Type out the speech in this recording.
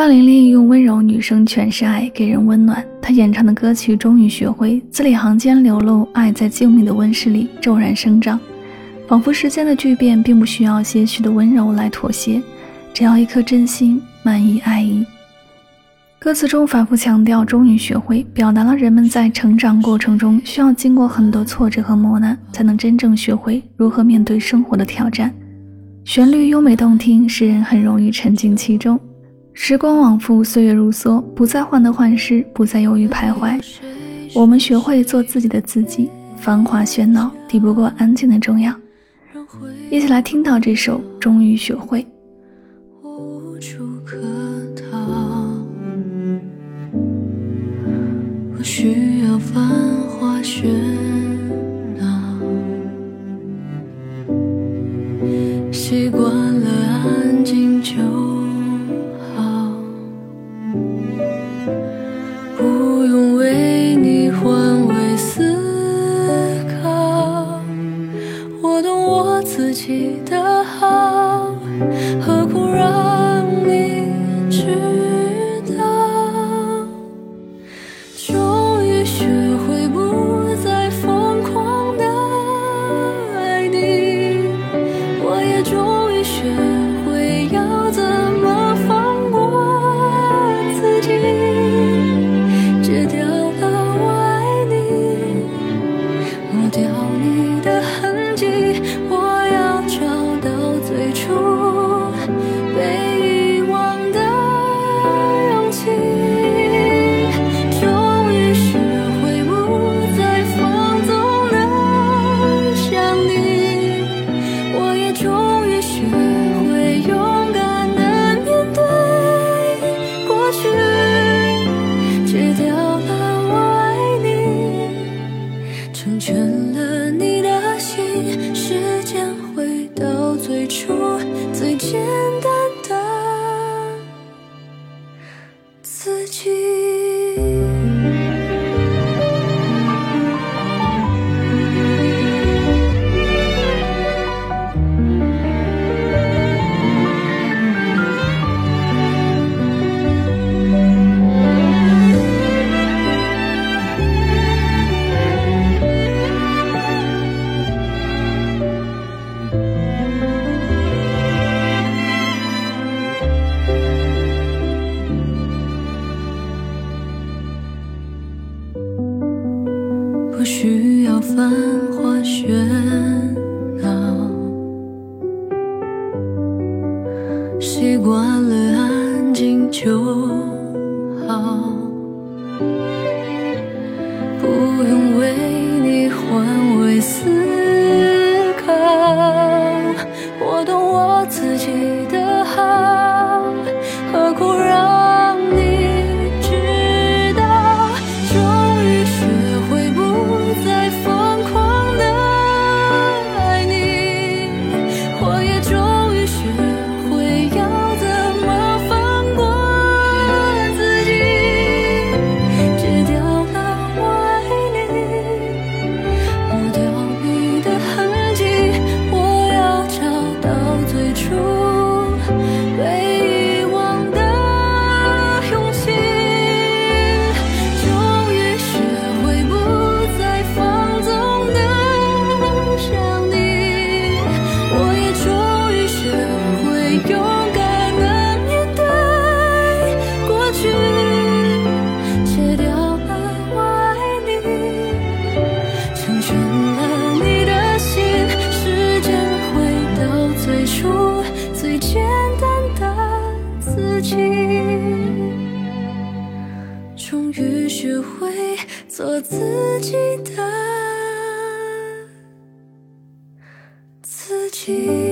万玲玲用温柔女声诠释爱，给人温暖。她演唱的歌曲终于学会，字里行间流露爱，在静谧的温室里骤然生长，仿佛时间的巨变并不需要些许的温柔来妥协，只要一颗真心满意爱意。歌词中反复强调“终于学会”，表达了人们在成长过程中需要经过很多挫折和磨难，才能真正学会如何面对生活的挑战。旋律优美动听，使人很容易沉浸其中。时光往复，岁月如梭，不再患得患失，不再犹豫徘徊。我们学会做自己的自己，繁华喧闹抵不过安静的重要。一起来听到这首《终于学会》。无处可逃，不需要繁华喧我懂我自己的好何苦让你知道？终于学会不再疯狂的爱你我也终于学繁华喧闹，习惯了安静就好，不用为你换位思考，我懂我自己的好，做自己的自己。